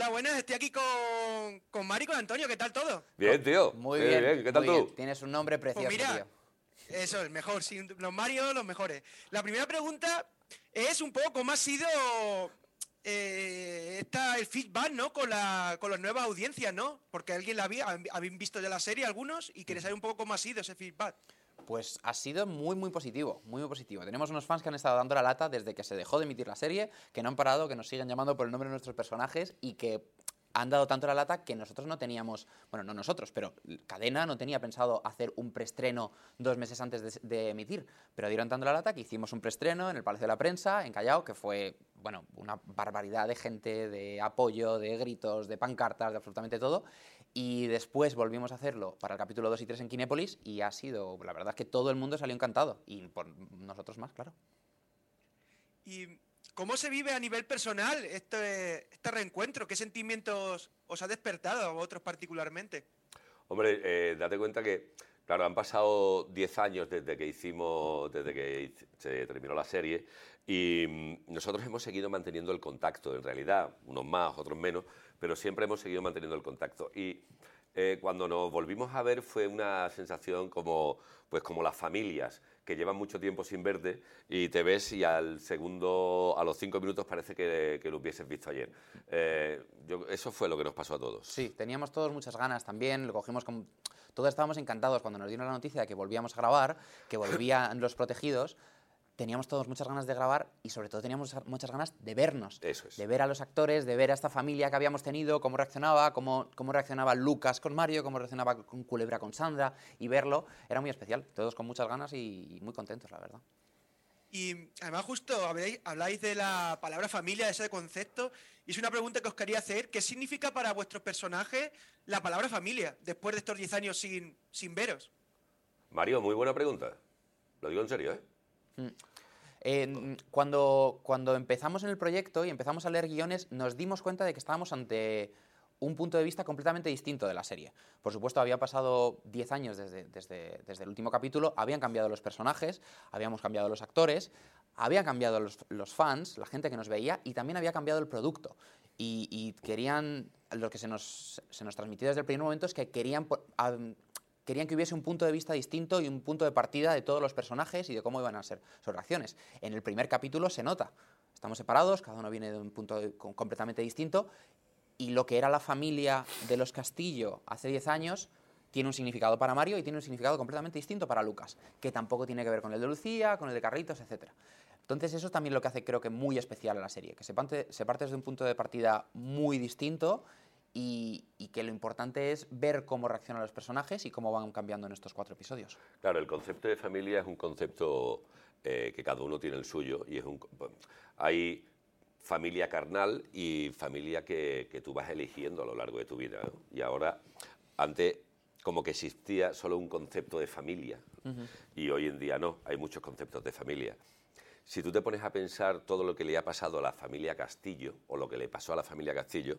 Hola, buenas, estoy aquí con, con Mari y con Antonio, ¿qué tal todo? Bien, tío. Muy Sí, bien. ¿Qué tal muy tú? bien. Tienes un nombre precioso, Pues mira, tío. eso, el mejor, sí, los Mario, los mejores. La primera pregunta es un poco cómo ha sido eh, esta, el feedback, ¿no? Con, la, con las nuevas audiencias, ¿no? Porque alguien la había, habéis visto ya la serie algunos y queréis saber un poco cómo ha sido ese feedback. Pues ha sido muy, muy positivo, muy, muy positivo. Tenemos unos fans que han estado dando la lata desde que se dejó de emitir la serie, que no han parado, que nos siguen llamando por el nombre de nuestros personajes y que han dado tanto la lata que nosotros no teníamos, bueno, no nosotros, pero Cadena no tenía pensado hacer un preestreno dos meses antes de, de emitir, pero dieron tanto la lata que hicimos un preestreno en el Palacio de la Prensa, en Callao, que fue, bueno, una barbaridad de gente, de apoyo, de gritos, de pancartas, de absolutamente todo. Y después volvimos a hacerlo para el capítulo 2 y 3 en Kinépolis y ha sido, la verdad es que todo el mundo salió encantado y por nosotros más, claro. ¿Y cómo se vive a nivel personal este, este reencuentro? ¿Qué sentimientos os ha despertado a vosotros particularmente? Hombre, eh, date cuenta que, claro, han pasado 10 años desde que hicimos, desde que se terminó la serie y mm, nosotros hemos seguido manteniendo el contacto, en realidad, unos más, otros menos, pero siempre hemos seguido manteniendo el contacto. Y eh, cuando nos volvimos a ver fue una sensación como, pues como las familias que llevan mucho tiempo sin verte y te ves y al segundo, a los cinco minutos parece que, que lo hubieses visto ayer. Eh, yo- eso fue lo que nos pasó a todos. Sí, teníamos todos muchas ganas también, lo cogimos con... Todos estábamos encantados cuando nos dieron la noticia de que volvíamos a grabar, que volvían los protegidos. Teníamos todos muchas ganas de grabar y sobre todo teníamos muchas ganas de vernos, Eso es. de ver a los actores, de ver a esta familia que habíamos tenido, cómo reaccionaba, cómo, cómo reaccionaba Lucas con Mario, cómo reaccionaba con Culebra con Sandra y verlo era muy especial. Todos con muchas ganas y, y muy contentos, la verdad. Y además justo habláis, de la palabra familia, de ese concepto, y es una pregunta que os quería hacer. ¿Qué significa para vuestros personajes la palabra familia después de estos 10 años sin, sin veros? Mario, muy buena pregunta. Lo digo en serio, ¿eh? En- cuando, cuando empezamos en el proyecto y empezamos a leer guiones, nos dimos cuenta de que estábamos ante un punto de vista completamente distinto de la serie. Por supuesto, había pasado 10 años desde, desde, desde el último capítulo, habían cambiado los personajes, habíamos cambiado los actores, habían cambiado los, los fans, la gente que nos veía, y también había cambiado el producto. Y, querían, lo que se nos, se nos transmitió desde el primer momento es que querían querían que hubiese un punto de vista distinto y un punto de partida de todos los personajes y de cómo iban a ser sus reacciones. En el primer capítulo se nota. Estamos separados, cada uno viene de un punto completamente distinto y lo que era la familia de los Castillo hace 10 años tiene un significado para Mario y tiene un significado completamente distinto para Lucas, que tampoco tiene que ver con el de Lucía, con el de Carritos, etc. Entonces eso es también lo que hace creo que muy especial a la serie, que se parte, se parte desde un punto de partida muy distinto y, y que lo importante es ver cómo reaccionan los personajes y cómo van cambiando en estos cuatro episodios. Claro, el concepto de familia es un concepto eh, que cada uno tiene el suyo y es un, hay familia carnal y familia que, que tú vas eligiendo a lo largo de tu vida. ¿no? Y ahora, antes como que existía solo un concepto de familia y hoy en día no, hay muchos conceptos de familia. Si tú te pones a pensar todo lo que le ha pasado a la familia Castillo o lo que le pasó a la familia Castillo,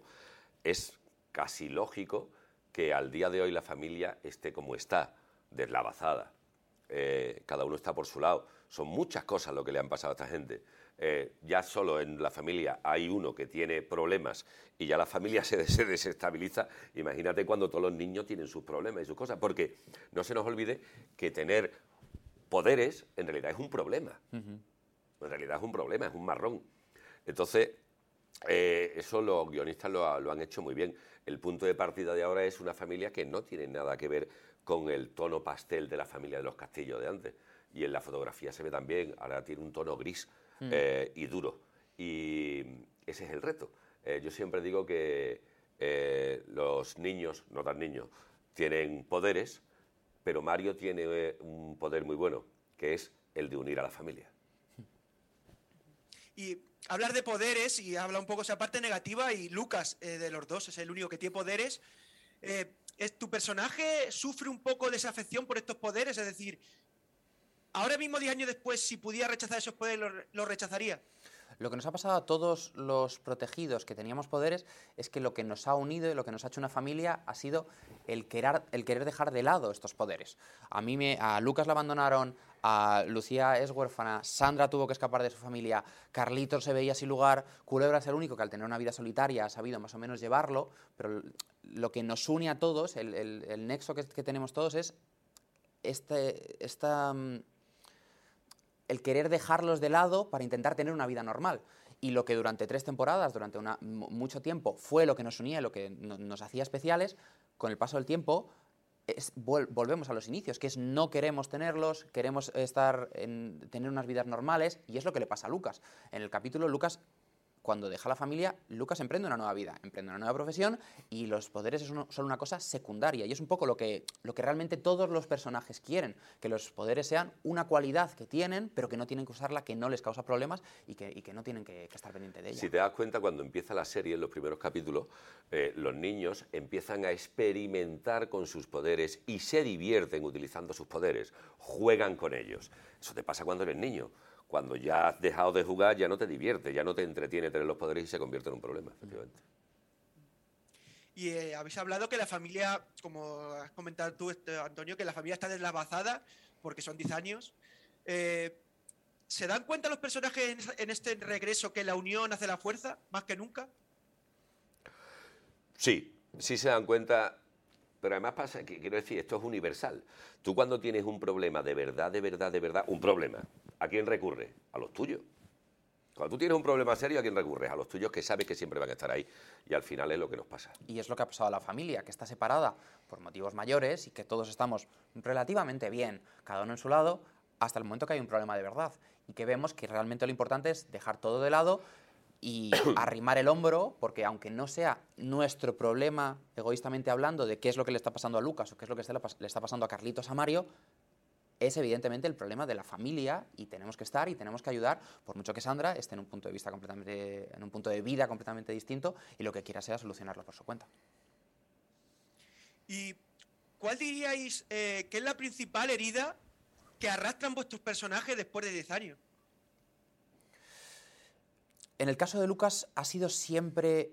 es casi lógico que al día de hoy la familia esté como está, deslavazada. Eh, cada uno está por su lado. Son muchas cosas lo que le han pasado a esta gente. Eh, ya solo en la familia hay uno que tiene problemas y ya la familia se, se desestabiliza. Imagínate cuando todos los niños tienen sus problemas y sus cosas. Porque no se nos olvide que tener poderes en realidad es un problema. En realidad es un problema, es un marrón. Entonces, eh, eso los guionistas lo, ha- lo han hecho muy bien. El punto de partida de ahora es una familia que no tiene nada que ver con el tono pastel de la familia de los castillos de antes. Y en la fotografía se ve también, ahora tiene un tono gris eh, y duro. Y ese es el reto. Eh, yo siempre digo que eh, los niños, no tan niños, tienen poderes, pero Mario tiene eh, un poder muy bueno, que es el de unir a la familia. Y hablar de poderes y habla un poco esa parte negativa y Lucas eh, de los dos es el único que tiene poderes. Eh, ¿es, ¿Tu personaje sufre un poco de esa por estos poderes? Es decir, ahora mismo, 10 años después, si pudiera rechazar esos poderes, ¿lo, lo rechazaría? Lo que nos ha pasado a todos los protegidos que teníamos poderes es que lo que nos ha unido y lo que nos ha hecho una familia ha sido el querer, el querer dejar de lado estos poderes. A mí me, a Lucas lo abandonaron, a Lucía es huérfana, Sandra tuvo que escapar de su familia, Carlitos se veía sin lugar, Culebra es el único que al tener una vida solitaria ha sabido más o menos llevarlo, pero lo que nos une a todos, el, el- el nexo que, que tenemos todos es este, esta, mm, el querer dejarlos de lado para intentar tener una vida normal. Y lo que durante tres temporadas, durante mucho tiempo, fue lo que nos unía, lo que no- nos hacía especiales, con el paso del tiempo es- vol- volvemos a los inicios, que es no queremos tenerlos, queremos estar en, tener unas vidas normales, y es lo que le pasa a Lucas. En el capítulo, Lucas, cuando deja la familia, Lucas emprende una nueva vida, emprende una nueva profesión, y los poderes son una cosa secundaria, y es un poco lo que, lo que realmente todos los personajes quieren, que los poderes sean una cualidad que tienen, pero que no tienen que usarla, que no les causa problemas y que, y que no tienen que, que estar pendiente de ella. Si te das cuenta, cuando empieza la serie, en los primeros capítulos, eh, los niños empiezan a experimentar con sus poderes y se divierten utilizando sus poderes, juegan con ellos. Eso te pasa cuando eres niño. Cuando ya has dejado de jugar, ya no te divierte, ya no te entretiene tener los poderes y se convierte en un problema, efectivamente. Y eh, habéis hablado que la familia, como has comentado tú, este, Antonio, que la familia está deslavazada porque son 10 años. Eh, ¿Se dan cuenta los personajes en este regreso que la unión hace la fuerza, más que nunca? Sí, sí se dan cuenta, pero además pasa que, quiero decir, esto es universal. Tú cuando tienes un problema de verdad, de verdad, de verdad, un problema, ¿a quién recurre? A los tuyos. Cuando tú tienes un problema serio, ¿a quién recurres? A los tuyos que sabes que siempre van a estar ahí. Y al final es lo que nos pasa. Y es lo que ha pasado a la familia, que está separada por motivos mayores y que todos estamos relativamente bien, cada uno en su lado, hasta el momento que hay un problema de verdad. Y que vemos que realmente lo importante es dejar todo de lado y arrimar el hombro, porque aunque no sea nuestro problema, egoístamente hablando, de qué es lo que le está pasando a Lucas o qué es lo que le está pasando a Carlitos, a Mario, es evidentemente el problema de la familia y tenemos que estar y tenemos que ayudar, por mucho que Sandra esté en un punto de vista completamente, en un punto de vida completamente distinto y lo que quiera sea solucionarlo por su cuenta. ¿Y cuál diríais eh, que es la principal herida que arrastran vuestros personajes después de 10 años? En el caso de Lucas ha sido siempre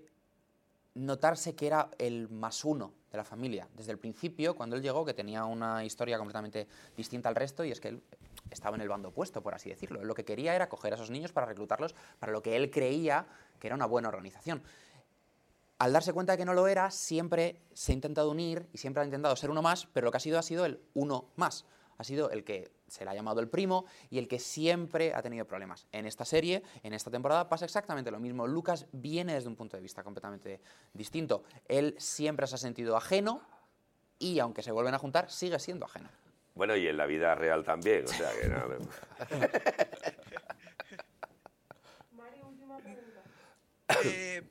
notarse que era el más uno de la familia. Desde el principio, cuando él llegó, que tenía una historia completamente distinta al resto, y es que él estaba en el bando opuesto, por así decirlo. Lo que quería era coger a esos niños para reclutarlos para lo que él creía que era una buena organización. Al darse cuenta de que no lo era, siempre se ha intentado unir y siempre ha intentado ser uno más, pero lo que ha sido ha sido el uno más. Ha sido el que se le ha llamado el primo y el que siempre ha tenido problemas. En esta serie, en esta temporada, pasa exactamente lo mismo. Lucas viene desde un punto de vista completamente distinto. Él siempre se ha sentido ajeno y, aunque se vuelven a juntar, sigue siendo ajeno. Bueno, y en la vida real también. O sea que no, no. Eh,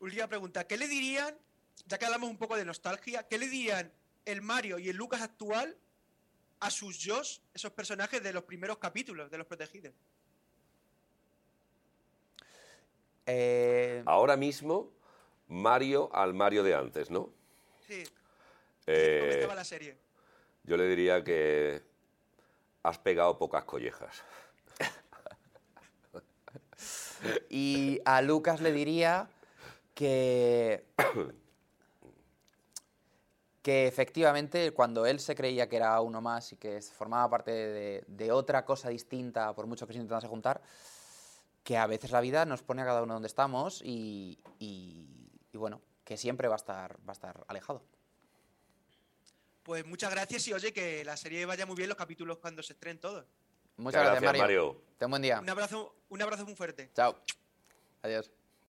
última pregunta. ¿Qué le dirían, ya que hablamos un poco de nostalgia, qué le dirían el Mario y el Lucas actual a sus yo, esos personajes de los primeros capítulos de Los Protegidos? Eh, Ahora mismo, Mario al Mario de antes, ¿no? Sí, Eh, comenzaba la serie. yo le diría que has pegado pocas collejas. Y a Lucas le diría que. que efectivamente, cuando él se creía que era uno más y que formaba parte de, de otra cosa distinta, por mucho que se intentase juntar, que a veces la vida nos pone a cada uno donde estamos y, y- y bueno, que siempre va a estar, va a estar alejado. Pues muchas gracias y oye, que la serie vaya muy bien los capítulos cuando se estrenen todos. Muchas gracias, Mario. Mario. Ten buen día. Un abrazo, un abrazo muy fuerte. Chao. Adiós.